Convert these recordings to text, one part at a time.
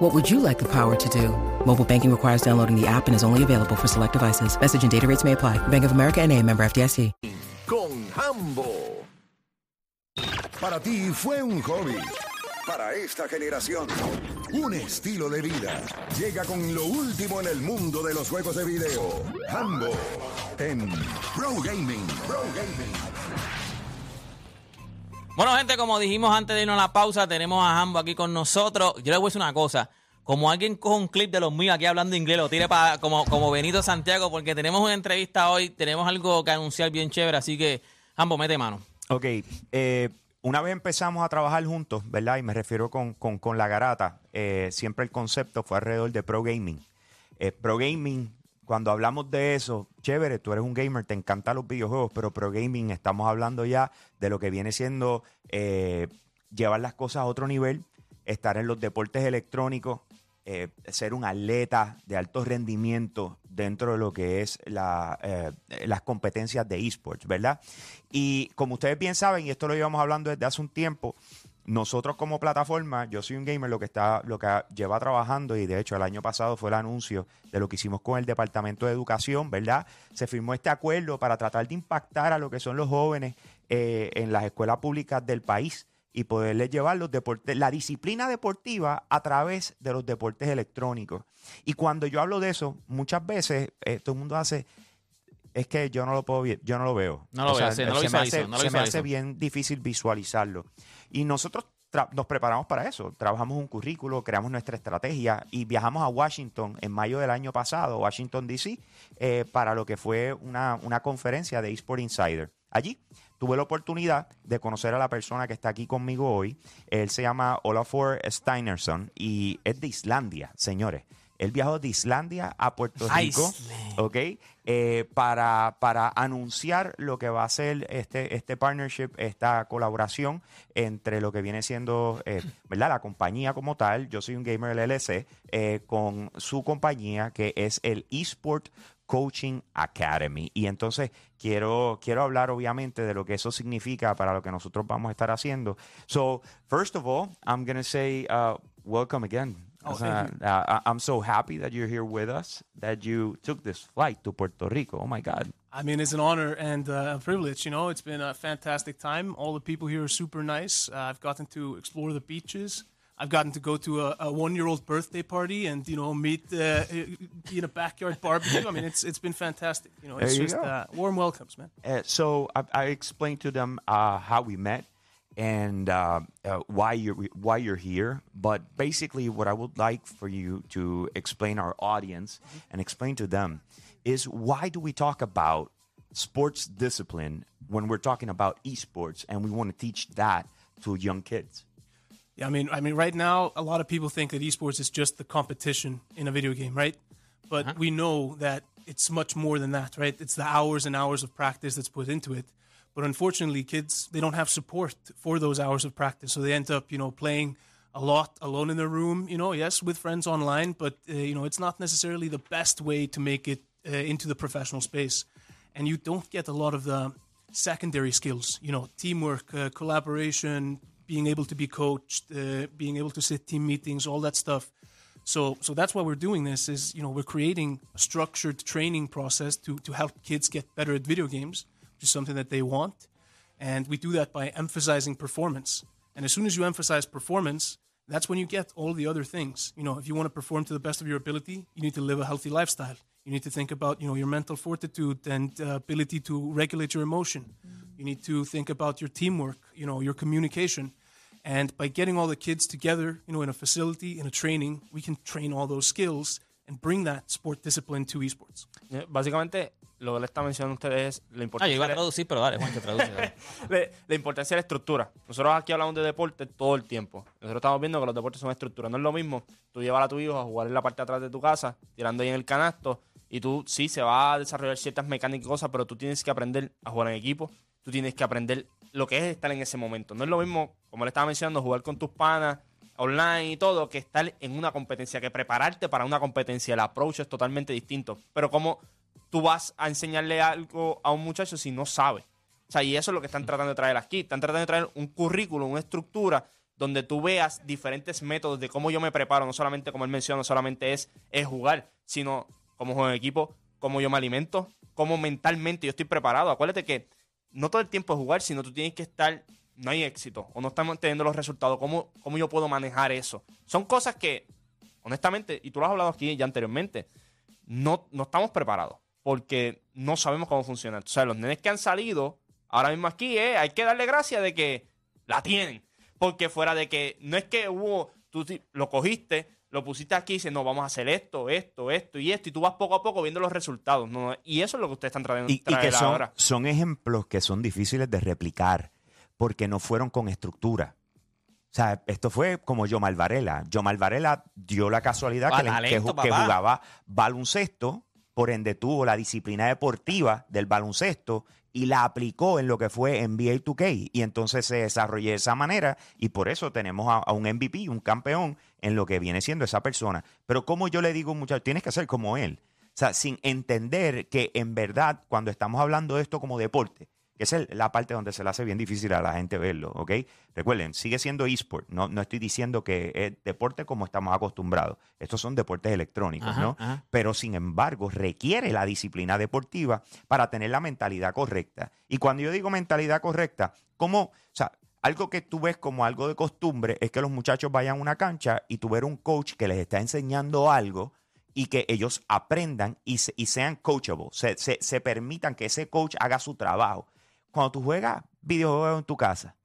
What would you like the power to do? Mobile banking requires downloading the app and is only available for select devices. Message and data rates may apply. Bank of America and a member FDIC. con Hambo. Para ti fue un hobby. Para esta generación, un estilo de vida. Llega con lo último en el mundo de los juegos de video. Hambo en Pro Gaming. Pro Gaming. Bueno, gente, como dijimos antes de irnos a la pausa, tenemos a Hambo aquí con nosotros. Yo les voy a decir una cosa. Como alguien coge un clip de los míos aquí hablando inglés, lo tire para como, como Benito Santiago, porque tenemos una entrevista hoy, tenemos algo que anunciar bien chévere, así que Hambo, mete mano. Ok, eh, una vez empezamos a trabajar juntos, ¿verdad? Y me refiero con, con- con la garata, eh, siempre el concepto fue alrededor de Pro Gaming. Eh, Pro Gaming, cuando hablamos de eso, chévere, tú eres un gamer, te encantan los videojuegos, pero Pro Gaming estamos hablando ya de lo que viene siendo eh, llevar las cosas a otro nivel, estar en los deportes electrónicos, eh, ser un atleta de alto rendimiento dentro de lo que es eh, las competencias de esports, ¿verdad? Y como ustedes bien saben, y esto lo llevamos hablando desde hace un tiempo, nosotros como plataforma, yo soy un gamer, lo que está, lo que lleva trabajando, y de hecho el año pasado fue el anuncio de lo que hicimos con el Departamento de Educación, ¿verdad? Se firmó este acuerdo para tratar de impactar a lo que son los jóvenes eh, en las escuelas públicas del país y poderles llevar los deportes, la disciplina deportiva a través de los deportes electrónicos. Y cuando yo hablo de eso, muchas veces eh, todo el mundo hace, es que yo no lo puedo, yo no lo veo. No lo O veo, sea, no lo se me hace, no lo se me hace bien difícil visualizarlo. Y nosotros nos preparamos para eso. Trabajamos un currículo, creamos nuestra estrategia y viajamos a Washington en mayo del año pasado, Washington, D.C., eh, para lo que fue una, una conferencia de eSport Insider. Allí tuve la oportunidad de conocer a la persona que está aquí conmigo hoy. Él se llama Olafur Steinerson y es de Islandia, señores. Él viajó de Islandia a Puerto Rico. Iceland. ¿Ok? Eh, para, para anunciar lo que va a ser este, este partnership, esta colaboración entre lo que viene siendo, eh, ¿verdad? La compañía como tal, yo soy un gamer LLC, eh, con su compañía que es el eSport Coaching Academy. Y entonces quiero, quiero hablar obviamente de lo que eso significa para lo que nosotros vamos a estar haciendo. So, first of all, I'm going to say uh, welcome again. Oh, O sea, thank uh, I- I'm so happy that you're here with us, that you took this flight to Puerto Rico. Oh my God. I mean, it's an honor and uh, a privilege. You know, it's been a fantastic time. All the people here are super nice. Uh, I've gotten to explore the beaches. I've gotten to go to a, a one-year-old birthday party and you know meet uh, in a backyard barbecue. I mean, it's it's been fantastic. You know, it's you just uh, warm welcomes, man. Uh, so I, I explained to them uh, how we met and uh, uh, why you're why you're here. But basically, what I would like for you to explain our audience and explain to them is why do we talk about sports discipline when we're talking about esports and we want to teach that to young kids? Yeah, I mean, I mean, right now, a lot of people think that esports is just the competition in a video game, right? But we know that it's much more than that, right? It's the hours and hours of practice that's put into it. But unfortunately, kids they don't have support for those hours of practice, so they end up, you know, playing a lot alone in their room. You know, yes, with friends online, but uh, you know, it's not necessarily the best way to make it uh, into the professional space, and you don't get a lot of the secondary skills. You know, teamwork, uh, collaboration, being able to be coached, uh, being able to sit team meetings, all that stuff. So, so that's why we're doing this. Is you know we're creating a structured training process to to help kids get better at video games, is something that they want, and we do that by emphasizing performance. And as soon as you emphasize performance, that's when you get all the other things. You know, if you want to perform to the best of your ability, you need to live a healthy lifestyle. You need to think about you know your mental fortitude and uh, ability to regulate your emotion. You need to think about your teamwork. You know your communication. And by getting all the kids together, you know, in a facility, in a training, we can train all those skills and bring that sport discipline to esports. Eh, Básicamente, lo que le está mencionando a ustedes es la Ah, yo importancia, iba a de- traducir, pero dale, Juan, que traduce. la importancia de la estructura. Nosotros aquí hablamos de deporte todo el tiempo. Nosotros estamos viendo que los deportes son estructura. No es lo mismo tú llevar a tu hijo a jugar en la parte de atrás de tu casa, tirando ahí en el canasto, Y tú, sí, se va a desarrollar ciertas mecánicas y cosas, pero tú tienes que aprender a jugar en equipo. Tú tienes que aprender lo que es estar en ese momento. No es lo mismo, como le estaba mencionando, jugar con tus panas online y todo, que estar en una competencia, que prepararte para una competencia. El approach es totalmente distinto. Pero como tú vas a enseñarle algo a un muchacho si no sabe. O sea, y eso es lo que están tratando de traer aquí. Están tratando de traer un currículum, una estructura donde tú veas diferentes métodos de cómo yo me preparo, no solamente como él menciona, no solamente es, es jugar, sino cómo juego en equipo, cómo yo me alimento, cómo mentalmente yo estoy preparado. Acuérdate que no todo el tiempo es jugar, sino tú tienes que estar, no hay éxito o no estamos teniendo los resultados, ¿cómo, cómo yo puedo manejar eso? Son cosas que, honestamente, y tú lo has hablado aquí ya anteriormente, no, no estamos preparados porque no sabemos cómo funciona. O sea, los nenes que han salido ahora mismo aquí, eh, hay que darle gracias de que la tienen. Porque fuera de que no es que hubo, tú lo cogiste, lo pusiste aquí y dices, no, vamos a hacer esto, esto, esto y esto, y tú vas poco a poco viendo los resultados. ¿no? Y eso es lo que ustedes están trayendo Y, y que son, ahora. son ejemplos que son difíciles de replicar porque no fueron con estructura. O sea, esto fue como Yomal Varela. Yomal Varela dio la casualidad Ah, que, le- que talento, que papá. jugaba baloncesto, por ende tuvo la disciplina deportiva del baloncesto y la aplicó en lo que fue NBA 2K. Y entonces se desarrolló de esa manera y por eso tenemos a, un MVP, un campeón en lo que viene siendo esa persona. Pero como yo le digo a un muchacho, tienes que ser como él. O sea, sin entender que en verdad, cuando estamos hablando de esto como deporte, que esa es la parte donde se le hace bien difícil a la gente verlo, ¿ok? Recuerden, sigue siendo eSport, no, no estoy diciendo que es deporte como estamos acostumbrados. Estos son deportes electrónicos, Ajá, ¿no? ajá. Pero sin embargo, requiere la disciplina deportiva para tener la mentalidad correcta. Y cuando yo digo mentalidad correcta, como, o sea, algo que tú ves como algo de costumbre es que los muchachos vayan a una cancha y tú ver un coach que les está enseñando algo y que ellos aprendan y, se- y sean coachable, se, se- se permitan que ese coach haga su trabajo. Cuando tú juegas videojuegos en tu casa,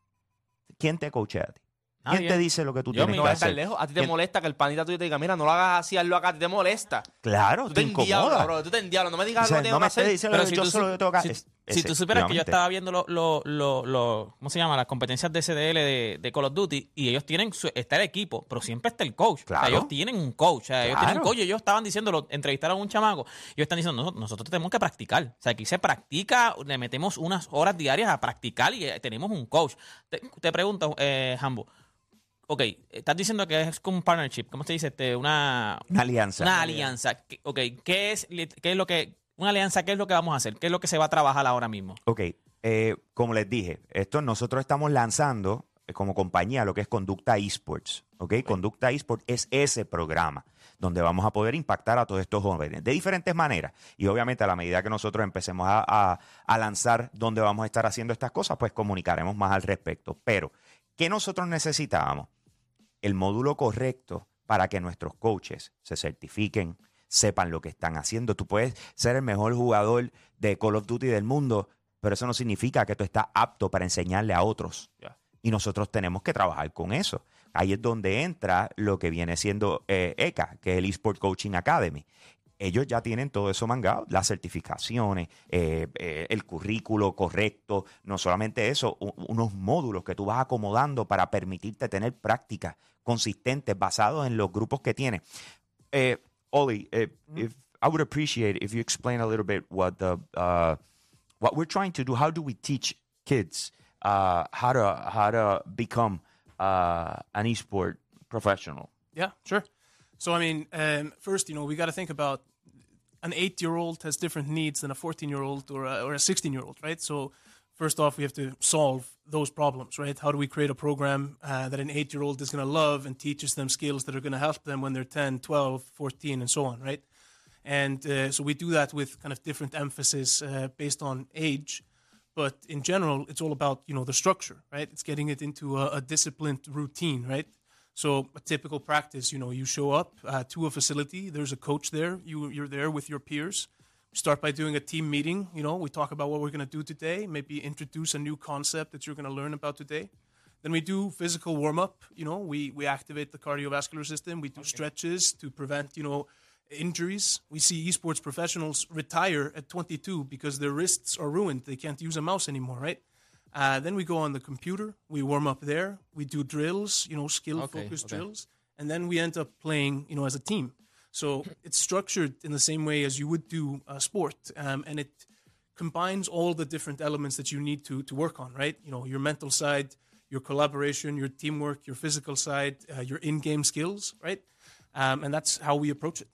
¿quién te coachea a ti? ¿Quién Nadie. te dice lo que tú Yo tienes mismo. Que estar hacer? lejos. A ti te ¿Quién- molesta que el panita tuyo te diga, mira, no lo hagas así, hazlo acá, a ti te molesta. Claro, Tú te te endiablas, incomoda. bro. Tú te endiablas. No me digas O sea, lo que tengo no me que estés hacer. diciendo Pero que si yo tú, solo su- tengo que si, es- si tú supieras que yo estaba viendo lo, lo, lo, lo- ¿cómo se llama? Las competencias de SDL de, de Call of Duty y ellos tienen, su- está el equipo, pero siempre está el coach. O Claro. sea, ellos tienen un coach. O sea, ellos tienen un coach ellos estaban diciendo, lo, entrevistaron a un chamaco, ellos están diciendo, "Nosotros- nosotros tenemos que practicar. O sea, aquí se practica, le metemos unas horas diarias a practicar y eh, tenemos un coach. Te, te pregunto, eh, Hambo, ok, estás diciendo que es como un partnership, ¿cómo se dice? Este, una, Una alianza. una alianza. ¿Qué- Ok, ¿qué es, ¿qué es lo que, una alianza, qué es lo que vamos a hacer? ¿Qué es lo que se va a trabajar ahora mismo? Ok, eh, como les dije, esto nosotros estamos lanzando eh, como compañía lo que es Conducta Esports. ¿ok? Conducta Esports es ese programa donde vamos a poder impactar a todos estos jóvenes de diferentes maneras. Y obviamente a la medida que nosotros empecemos a, a- a lanzar dónde vamos a estar haciendo estas cosas, pues comunicaremos más al respecto. Pero, ¿qué nosotros necesitábamos? el módulo correcto para que nuestros coaches se certifiquen, sepan lo que están haciendo. Tú puedes ser el mejor jugador de Call of Duty del mundo, pero eso no significa que tú estás apto para enseñarle a otros. Y nosotros tenemos que trabajar con eso. Ahí es donde entra lo que viene siendo eh, ECA, que es el eSport Coaching Academy. Ellos ya tienen todo eso mangado, las certificaciones, eh, eh, el currículo correcto, no solamente eso, unos módulos que tú vas acomodando para permitirte tener prácticas consistentes basados en los grupos que tienes. Eh, Oli, eh, if, I would appreciate if you explain a little bit what the uh, what we're trying to do. How do we teach kids uh, how to how to become uh, an esport professional? Yeah, sure. So I mean, um, first, you know, we got to think about an eight-year-old has different needs than a fourteen-year-old or a, or a sixteen-year-old, right? So first off, we have to solve those problems, right? How do we create a program uh, that an eight-year-old is going to love and teaches them skills that are going to help them when they're 10, 12, 14, and so on, right? And uh, so we do that with kind of different emphasis uh, based on age. But in general, it's all about you know the structure, right? It's getting it into a, a disciplined routine, right? So a typical practice, you know, you show up to a facility. There's a coach there. You you're there with your peers. Start by doing a team meeting. You know, we talk about what we're going to do today. Maybe introduce a new concept that you're going to learn about today. Then we do physical warm up. You know, we we activate the cardiovascular system. We do stretches to prevent you know injuries. We see esports professionals retire at 22 because their wrists are ruined. They can't use a mouse anymore, right? Uh, then we go on the computer. We warm up there. We do drills, you know, skill Okay, focused okay. drills, and then we end up playing, you know, as a team. So it's structured in the same way as you would do a sport, um, and it combines all the different elements that you need to to work on. Right, you know, your mental side, your collaboration, your teamwork, your physical side, uh, your in-game skills. Right, um, and that's how we approach it.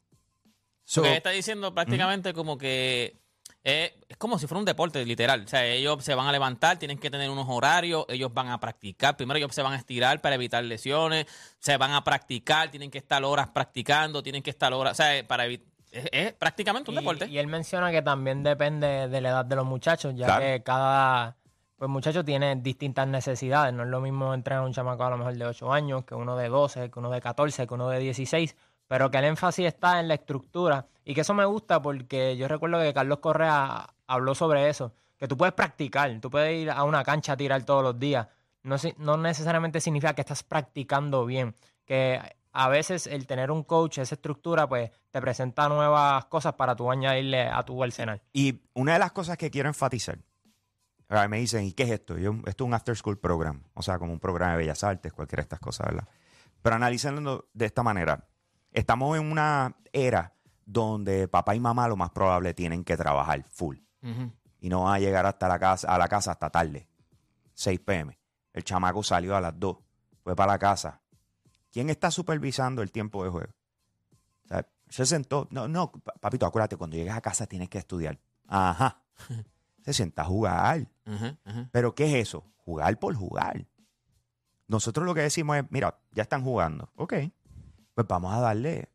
So, está diciendo prácticamente como que eh, es como si fuera un deporte, literal. O sea, ellos se van a levantar, tienen que tener unos horarios, ellos van a practicar. Primero ellos se van a estirar para evitar lesiones, se van a practicar, tienen que estar horas practicando, tienen que estar horas, o sea, para evitar... Es, es prácticamente un Y- deporte. Y, él menciona que también depende de la edad de los muchachos, ya Claro. que cada pues muchacho tiene distintas necesidades. No es lo mismo entrenar a un chamaco a lo mejor de 8 años que uno de 12, que uno de 14, que uno de 16, pero que el énfasis está en la estructura y que eso me gusta porque yo recuerdo que Carlos Correa habló sobre eso, que tú puedes practicar, tú puedes ir a una cancha a tirar todos los días. No, no necesariamente significa que estás practicando bien, que a veces el tener un coach, esa estructura, pues te presenta nuevas cosas para tú añadirle a tu arsenal. Y una de las cosas que quiero enfatizar, me dicen, ¿y qué es esto? Yo, esto es un after school program, o sea, como un programa de bellas artes, cualquiera de estas cosas, ¿verdad? Pero analizando de esta manera, estamos en una era donde papá y mamá lo más probable tienen que trabajar full y no van a llegar hasta la casa, a la casa hasta tarde, 6 pm. El chamaco salió a las 2, fue para la casa. ¿Quién está supervisando el tiempo de juego? O sea, se sentó. No, no, pa- papito, acuérdate, cuando llegues a casa tienes que estudiar. Ajá. Se sienta a jugar. Ujú. ¿Pero qué es eso? Jugar por jugar. Nosotros lo que decimos es, mira, ya están jugando. Ok. Pues vamos a darle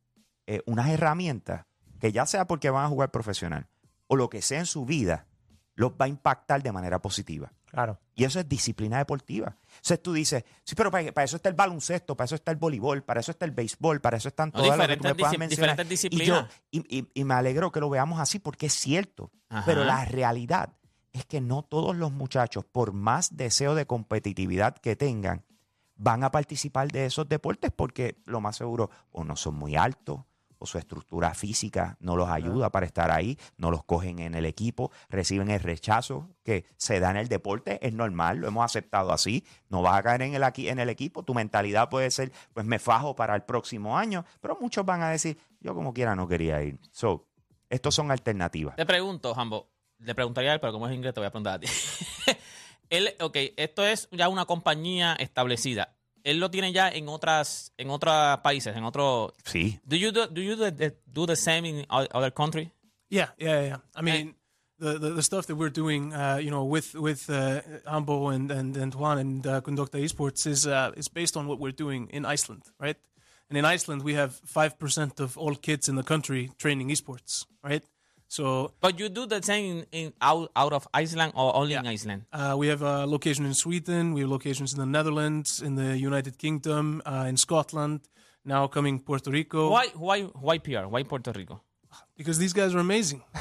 eh, unas herramientas que ya sea porque van a jugar profesional o lo que sea en su vida, los va a impactar de manera positiva. Claro. Y eso es disciplina deportiva. Entonces tú dices, sí, pero para, para eso está el baloncesto, para eso está el voleibol, para eso está el béisbol, para eso están No, todas las que tú me puedas mencionar. Y, yo, y, y- y me alegro que lo veamos así porque es cierto. Ajá. Pero la realidad es que no todos los muchachos, por más deseo de competitividad que tengan, van a participar de esos deportes porque lo más seguro o no son muy altos o su estructura física no los ayuda para estar ahí, no los cogen en el equipo, reciben el rechazo que se da en el deporte, es normal, lo hemos aceptado así, no vas a caer en el, aquí, en el equipo, tu mentalidad puede ser, pues me fajo para el próximo año, pero muchos van a decir, yo como quiera no quería ir. So, estos son alternativas. Te pregunto, Jambo, le preguntaría a él, pero como es inglés te voy a preguntar a ti. él, ok, esto es ya una compañía establecida. Él lo tiene ya en otras, en otros países, en otros. Sí, Do you do, do you do the, do the same in other country? Yeah, yeah, yeah. I mean, the, the the stuff that we're doing, uh, you know, with with uh, Ambo and and and Juan and uh, Conducta Esports is uh, is based on what we're doing in Iceland, right? And in Iceland, we have five percent of all kids in the country training esports, right? So But you do the same in, in out, out of Iceland or only in Iceland? uh, we have a location in Sweden, we have locations in the Netherlands, in the United Kingdom, uh, in Scotland, now coming Puerto Rico. Why, why, why PR? Why Puerto Rico? Because these guys are amazing.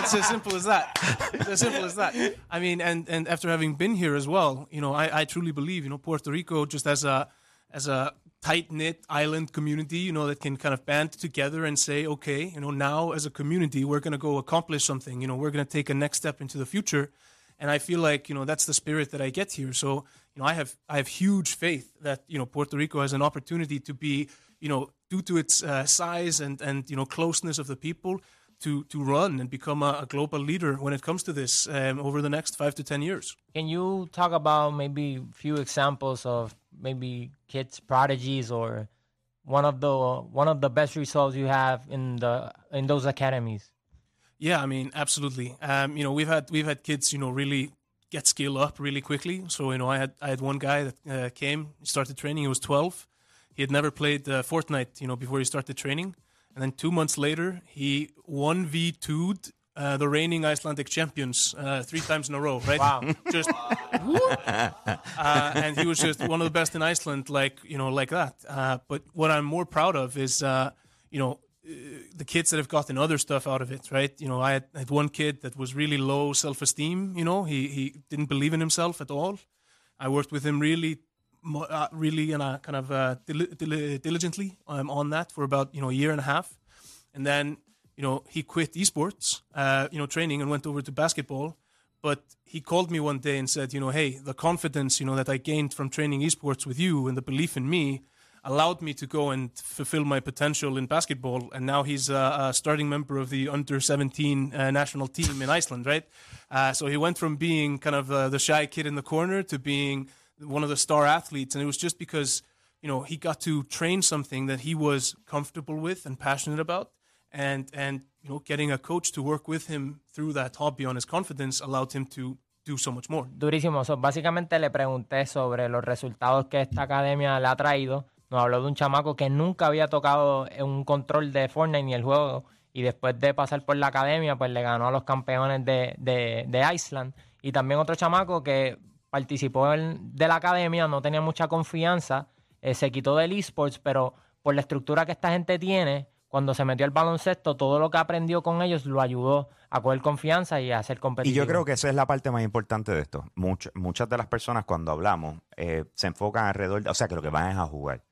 it's as simple as that. It's as simple as that. I mean, and and after having been here as well, you know, I, I truly believe, you know, Puerto Rico just as a as a tight knit island community, you know, that can kind of band together and say, okay, you know, now as a community, we're going to go accomplish something. You know, we're going to take a next step into the future. And I feel like you know that's the spirit that I get here. So you know, I have I have huge faith that you know Puerto Rico has an opportunity to be you know due to its uh, size and and you know closeness of the people to to run and become a, a global leader when it comes to this um, over the next five to ten years. Can you talk about maybe a few examples of maybe kids prodigies or one of the one of the best results you have in the in those academies? Yeah, I mean, absolutely. Um, you know, we've had we've had kids, you know, really get skill up really quickly. So you know, I had I had one guy that uh, came, he started training. He was 12. He had never played uh, Fortnite, you know, before he started training. And then two months later, he one v 2'd uh, the reigning Icelandic champions uh, three times in a row. Right? Wow. Just. uh, and he was just one of the best in Iceland, like you know, like that. Uh, but what I'm more proud of is, uh, you know, the kids that have gotten other stuff out of it, right? You know, I had, I had one kid that was really low self esteem. You know, he he didn't believe in himself at all. I worked with him really, really, and uh, kind of uh, dil- dil- diligently um, on that for about you know a year and a half, and then you know he quit esports, uh, you know, training and went over to basketball. But he called me one day and said, you know, hey, the confidence you know that I gained from training esports with you and the belief in me, allowed me to go and fulfill my potential in basketball. And now he's a, a starting member of the under 17 uh, national team in Iceland, right? Uh, so he went from being kind of uh, the shy kid in the corner to being one of the star athletes. And it was just because, you know, he got to train something that he was comfortable with and passionate about. And, and you know, getting a coach to work with him through that hobby on his confidence allowed him to do so much more. Durísimo. So, básicamente le pregunté sobre los resultados que esta academia le ha traído. Nos habló de un chamaco que nunca había tocado un control de Fortnite ni el juego. Y después de pasar por la academia, pues le ganó a los campeones de, de, de Iceland. Y también otro chamaco que participó en, de la academia, no tenía mucha confianza, eh, se quitó del esports, pero por la estructura que esta gente tiene, cuando se metió al baloncesto, todo lo que aprendió con ellos lo ayudó a coger confianza y a ser competitivo. Y yo creo que esa es la parte más importante de esto. muchas de las personas cuando hablamos eh, se enfocan alrededor, de, o sea, que lo que van es a jugar.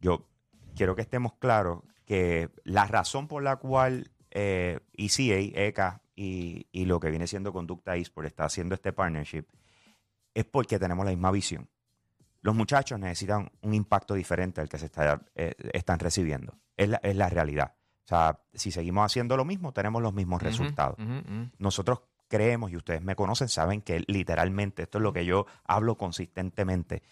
Yo quiero que estemos claros que la razón por la cual eh, ECA, ECA y, y, lo que viene siendo Conducta Esports está haciendo este partnership es porque tenemos la misma visión. Los muchachos necesitan un impacto diferente al que se está, eh, están recibiendo. Es la, es la, realidad. O sea, si seguimos haciendo lo mismo, tenemos los mismos resultados. Nosotros creemos, y ustedes me conocen, saben que literalmente, esto es lo que yo hablo consistentemente,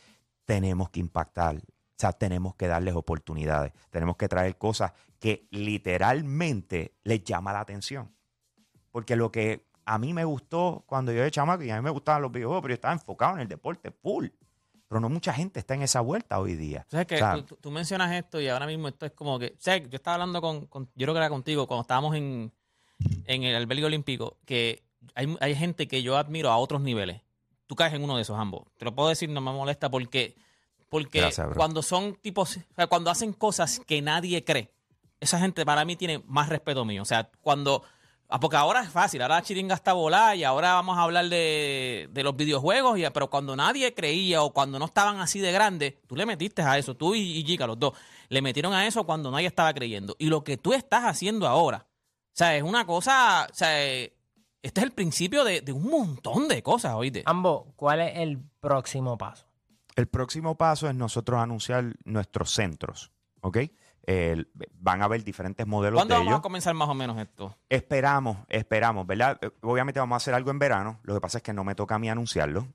tenemos que impactar. O sea, tenemos que darles oportunidades. Tenemos que traer cosas que literalmente les llama la atención. Porque lo que a mí me gustó cuando yo era chamaco y a mí me gustaban los videojuegos, pero yo estaba enfocado en el deporte full. Pero no mucha gente está en esa vuelta hoy día. O sea, que tú, mencionas esto y ahora mismo esto es como que. O sea, yo estaba hablando con, Yo creo que era contigo cuando estábamos en, en el albergue olímpico, que hay, hay gente que yo admiro a otros niveles. Tú caes en uno de esos ambos. Te lo puedo decir, no me molesta porque. Porque cuando son tipos. O sea, cuando hacen cosas que nadie cree, esa gente para mí tiene más respeto mío. O sea, cuando Ah, porque ahora es fácil, ahora la chiringa está volada y ahora vamos a hablar de, los videojuegos, y, pero cuando nadie creía o cuando no estaban así de grandes, tú le metiste a eso, tú y, y los dos, le metieron a eso cuando nadie estaba creyendo. Y lo que tú estás haciendo ahora, o sea, es una cosa, o sea, este es el principio de, de un montón de cosas, oíste. Ambo, ¿cuál es el próximo paso? El próximo paso es nosotros anunciar nuestros centros, ¿ok? Van a haber diferentes modelos ¿Cuándo de vamos a comenzar más o menos esto? Esperamos, esperamos, ¿verdad? Eh, obviamente vamos a hacer algo en verano. Lo que pasa es que no me toca a mí anunciarlo.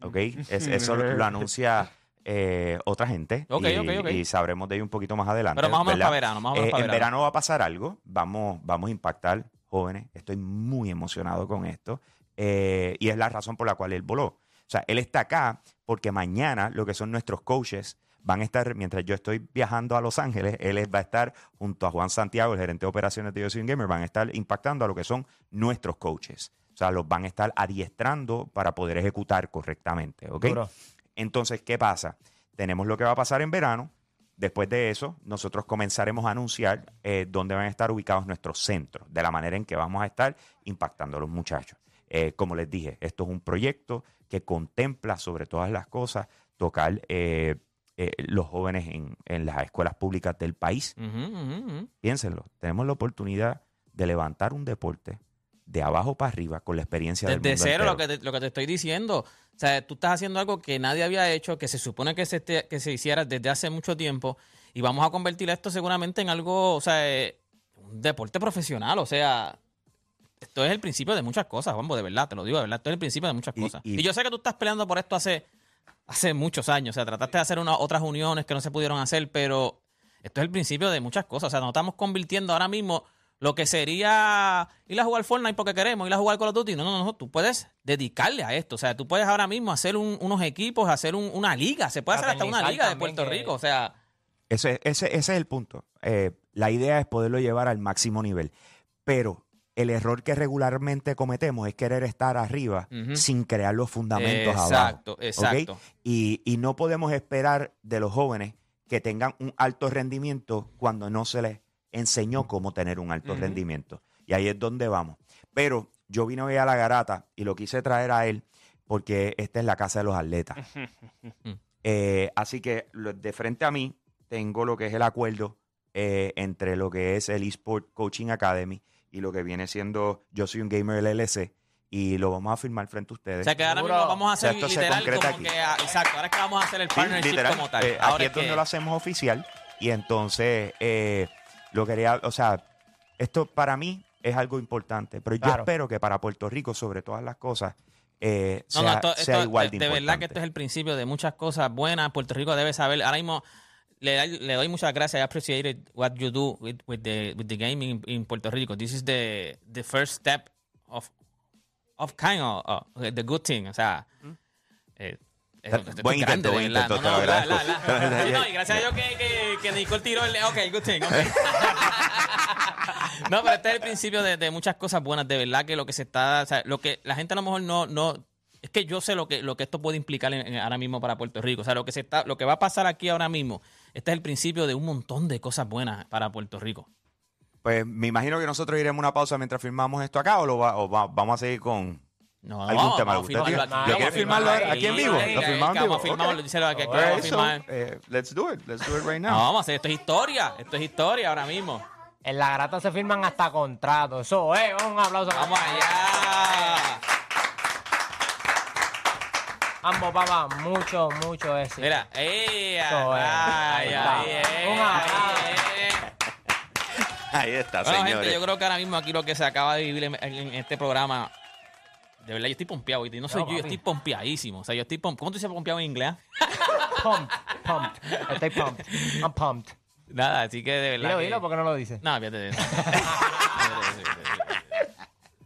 ¿Ok? eso lo, anuncia eh, otra gente. y, sabremos de ello un poquito más adelante. Pero más o menos para verano. Eh, en verano va a pasar algo. Vamos, vamos a impactar jóvenes. Estoy muy emocionado con esto. y es la razón por la cual él voló. O sea, él está acá porque mañana lo que son nuestros coaches van a estar, mientras yo estoy viajando a Los Ángeles, él va a estar junto a Juan Santiago, el gerente de operaciones de Yo Soy Gamer, van a estar impactando a lo que son nuestros coaches. O sea, los van a estar adiestrando para poder ejecutar correctamente. ¿Ok? Entonces, ¿qué pasa? Tenemos lo que va a pasar en verano. Después de eso, nosotros comenzaremos a anunciar eh, dónde van a estar ubicados nuestros centros, de la manera en que vamos a estar impactando a los muchachos. Eh, como les dije, esto es un proyecto que contempla sobre todas las cosas tocar eh, eh, los jóvenes en, las escuelas públicas del país. Piénsenlo, tenemos la oportunidad de levantar un deporte de abajo para arriba con la experiencia Desde del mundo cero, lo que, te, lo que te estoy diciendo. O sea, tú estás haciendo algo que nadie había hecho, que se supone que se, que se hiciera desde hace mucho tiempo, y vamos a convertir esto seguramente en algo, o sea, eh, un deporte profesional. O sea, esto es el principio de muchas cosas, vamos, de verdad, te lo digo, de verdad, esto es el principio de muchas cosas. y yo sé que tú estás peleando por esto hace hace muchos años. O sea, trataste de hacer unas otras uniones que no se pudieron hacer, pero esto es el principio de muchas cosas. O sea, nos estamos convirtiendo ahora mismo lo que sería ir a jugar Fortnite porque queremos, ir a jugar Call of Duty. No, no, no, tú puedes dedicarle a esto. O sea, tú puedes ahora mismo hacer unos equipos, hacer una liga. Se puede hacer hasta una liga de Puerto Rico. O sea. Ese, ese, ese es el punto. Eh, la idea es poderlo llevar al máximo nivel. Pero el error que regularmente cometemos es querer estar arriba sin crear los fundamentos abajo. Exacto, exacto. Y, y, no podemos esperar de los jóvenes que tengan un alto rendimiento cuando no se les enseñó cómo tener un alto rendimiento. Y ahí es donde vamos. Pero yo vine hoy a la garata y lo quise traer a él porque esta es la casa de los atletas. Eh, así que de frente a mí tengo lo que es el acuerdo eh, entre lo que es el eSport Coaching Academy y lo que viene siendo Yo Soy un Gamer LLC y lo vamos a firmar frente a O ustedes. sea que ahora mismo vamos a hacer O sea, esto se literal concreta como aquí. que... ah, exacto, ahora es que vamos a hacer el Sí, partnership literal, como tal. eh, Ahora aquí es que- donde lo hacemos oficial y entonces eh, lo quería, o sea, esto para mí es algo importante, pero yo espero que para Puerto Rico, sobre todas las cosas, eh, No, sea, no, esto, sea esto- igual de, de, de verdad que importante. esto es el principio de muchas cosas buenas. Puerto Rico debe saber. Ahora mismo le, le doy muchas gracias. I appreciate what you do with, with the with the gaming in, in Puerto Rico. This is the the first step of of kind of uh, the good thing. O sea, eh, eh, Buen intento, grande, buen intento, No, te lo agradezco. y gracias a Dios que, que, que Nicole tiró el. Ok, good thing. No, pero este es el principio de, de muchas cosas buenas, de verdad que lo que se está, o sea, lo que la gente a lo mejor no, no, es que yo sé lo que, lo que esto puede implicar en- en- ahora mismo para Puerto Rico, o sea, lo que se está, lo que va a pasar aquí ahora mismo, este es el principio de un montón de cosas buenas para Puerto Rico. Pues me imagino que nosotros iremos a una pausa mientras firmamos esto acá o, lo va- o va- vamos a seguir con... No, ¿Algún vamos, tema? vamos a ¿Usted firmarlo aquí. ¿Lo Vamos quiere a firmarlo aquí en vivo? Ahí, ¿Lo firmamos en vamos a vivo? firmarlo, Ok. díselo aquí, a so, firmar. eh, let's do it. Let's do it right No, now. vamos a hacer, esto es historia, esto es historia ahora mismo. En la grata se firman hasta contratos. Eso, eh, un aplauso. Vamos allá. Ambos, papá, mucho, mucho éxito. Mira, ¡ey! Eso es. ¡Ay, Ahí ay, está. ay! Un aplauso. Ahí está, Bueno, señores. gente, yo creo que ahora mismo aquí lo que se acaba de vivir en, en- en este programa, de verdad, yo estoy pompeado. Y no soy yo, yo papi. estoy pompeadísimo. O sea, yo estoy pom- ¿Cómo tú dices pompeado en inglés? Pumped, pumped. Estoy pumped. I'm pumped. Nada, así que de verdad. Dilo, que- dilo, porque no lo dices. No, fíjate de eso.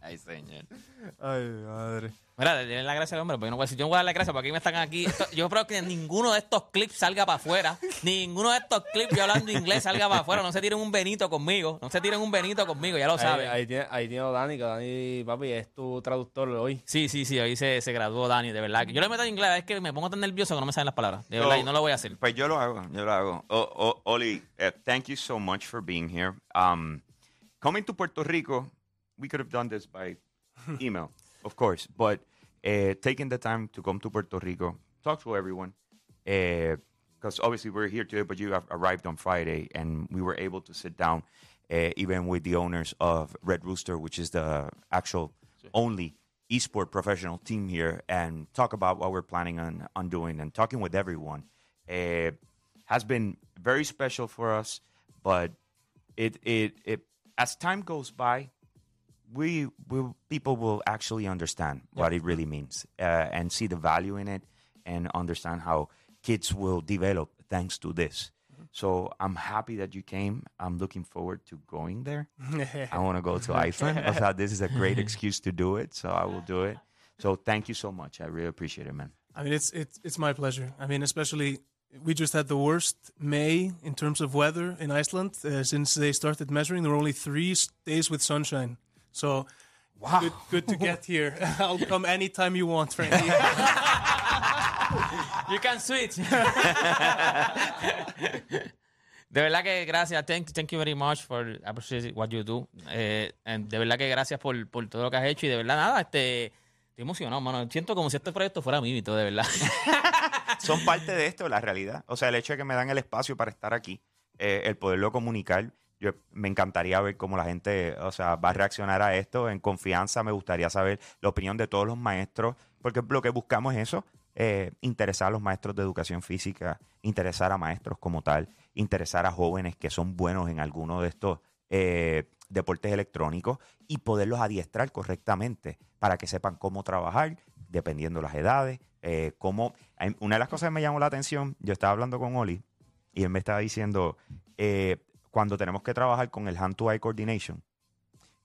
Ay, señor. Ay, madre. Mira, denle la gracia al hombre, porque yo no voy a decir, yo no voy a dar la gracia porque aquí me están aquí. Esto- yo creo que ninguno de estos clips salga para afuera. Ninguno de estos clips yo hablando inglés salga para afuera. No se tiren un Benito conmigo. No se tiren un Benito conmigo, ya lo saben. ahí tiene, ahí tiene Dani, que Dani, papi, es tu traductor hoy. Sí, sí, sí, ahí se, se graduó Dani, de verdad. Yo le meto en inglés, es que me pongo tan nervioso que no me salen las palabras. De verdad, So, y no lo voy a hacer. Pues yo lo hago, yo lo hago. O- o- Oli, eh, thank you so much for being here. Um, coming to Puerto Rico, we could have done this by email, of course, but uh, taking the time to come to Puerto Rico, talk to everyone, because obviously we're here today, but you have arrived on Friday, and we were able to sit down, uh, even with the owners of Red Rooster, which is the actual only esport professional team here, and talk about what we're planning on on doing, and talking with everyone. Uh, has been very special for us, but it it it as time goes by, we will people will actually understand what it really means uh, and see the value in it and understand how kids will develop thanks to this. So I'm happy that you came. I'm looking forward to going there. I want to go to Iceland. I thought this is a great excuse to do it, so I will do it. So thank you so much. I really appreciate it, man. I mean, it's it's it's my pleasure. I mean, especially we just had the worst May in terms of weather in Iceland uh, since they started measuring. There were only three days with sunshine. So, wow, good, good to get here. I'll come anytime you want, Frankie. You can switch. De verdad que gracias. Thank, thank you very much for appreciate what you do. Eh, and de verdad que gracias por, por todo lo que has hecho. Y de verdad, nada, este, estoy emocionado, mano. Siento como si este proyecto fuera mío y todo, de verdad. son parte de esto, la realidad. O sea, el hecho de que me dan el espacio para estar aquí, eh, el poderlo comunicar, yo me encantaría ver cómo la gente, o sea, va a reaccionar a esto en confianza. Me gustaría saber la opinión de todos los maestros, porque lo que buscamos es eso, eh, interesar a los maestros de educación física, interesar a maestros como tal, interesar a jóvenes que son buenos en alguno de estos eh, deportes electrónicos y poderlos adiestrar correctamente para que sepan cómo trabajar dependiendo las edades, eh, cómo... Una de las cosas que me llamó la atención, yo estaba hablando con Oli y él me estaba diciendo, eh, cuando tenemos que trabajar con el hand-to-eye coordination,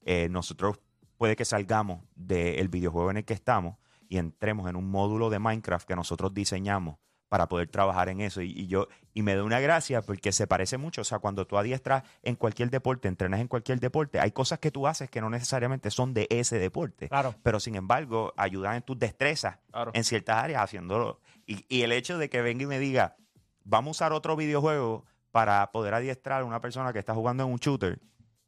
eh, nosotros puede que salgamos del videojuego en el que estamos y entremos en un módulo de Minecraft que nosotros diseñamos para poder trabajar en eso. Y, y yo, y me da una gracia porque se parece mucho. O sea, cuando tú adiestras en cualquier deporte, entrenas en cualquier deporte, hay cosas que tú haces que no necesariamente son de ese deporte. Claro. Pero sin embargo, ayudan en tus destrezas Claro. en ciertas áreas haciéndolo. Y, y el hecho de que venga y me diga, vamos a usar otro videojuego para poder adiestrar a una persona que está jugando en un shooter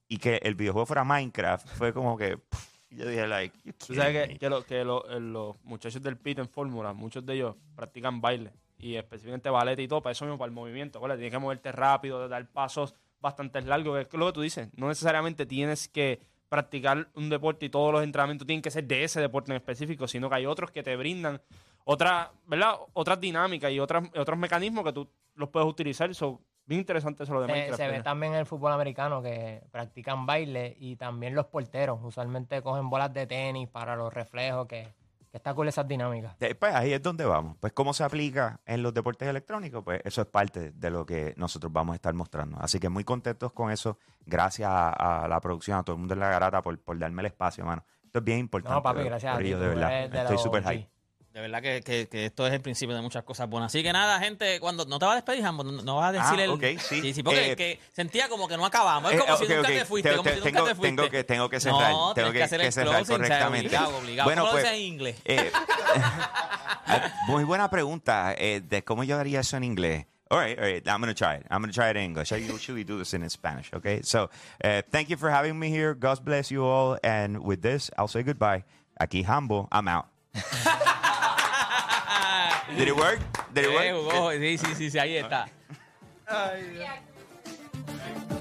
y que el videojuego fuera Minecraft, fue como que pff, yo dije, like, Tú sabes que, que, lo- que lo- eh, los muchachos del PIT en Fórmula, muchos de ellos practican baile y específicamente ballet y todo, para eso mismo, para el movimiento. ¿vale? Tienes que moverte rápido, dar pasos bastante largos, es lo que tú dices. No necesariamente tienes que practicar un deporte y todos los entrenamientos tienen que ser de ese deporte en específico, sino que hay otros que te brindan otra, ¿verdad? otras dinámicas y otras, otros mecanismos que tú los puedes utilizar. So, bien interesante eso lo de Se, Minecraft. se ve ¿verdad? también en el fútbol americano que practican baile y también los porteros. Usualmente cogen bolas de tenis para los reflejos, que, que está cool esas dinámicas. Eh, Pues ahí es donde vamos. Pues cómo se aplica en los deportes electrónicos, pues eso es parte de lo que nosotros vamos a estar mostrando. Así que muy contentos con eso. Gracias a, a la producción, a todo el mundo en la garata por, por darme el espacio, mano. Esto es bien importante. No, papi, gracias a ti. De verdad. de Estoy súper OG. De verdad que, que- que esto es el principio de muchas cosas buenas. Así que nada, gente, cuando no te vas a despedir, Jambo, no, no vas a decir Ah, el. ok, sí. porque Eh, que sentía como que no acabamos. Es Eh, como si ok, nunca ok. te fuiste. Te- como te- si tengo, nunca te fuiste. tengo que, tengo que cerrar. No, tengo tienes que hacer el cerrar correctamente. Obligado, obligado. Bueno, ¿Cómo lo pues, en inglés? eh, muy buena pregunta. eh, de ¿Cómo yo haría eso en inglés? All right, all right. I'm going to try it. I'm going to try it in English. I usually do this in Spanish, okay? So, uh, thank you for having me here. God bless you all. And with this, I'll say goodbye. Aquí Hambo, I'm out. Did it work? Did it eh, work? Sí, sí, sí, sí, ahí está. Ay, Dios.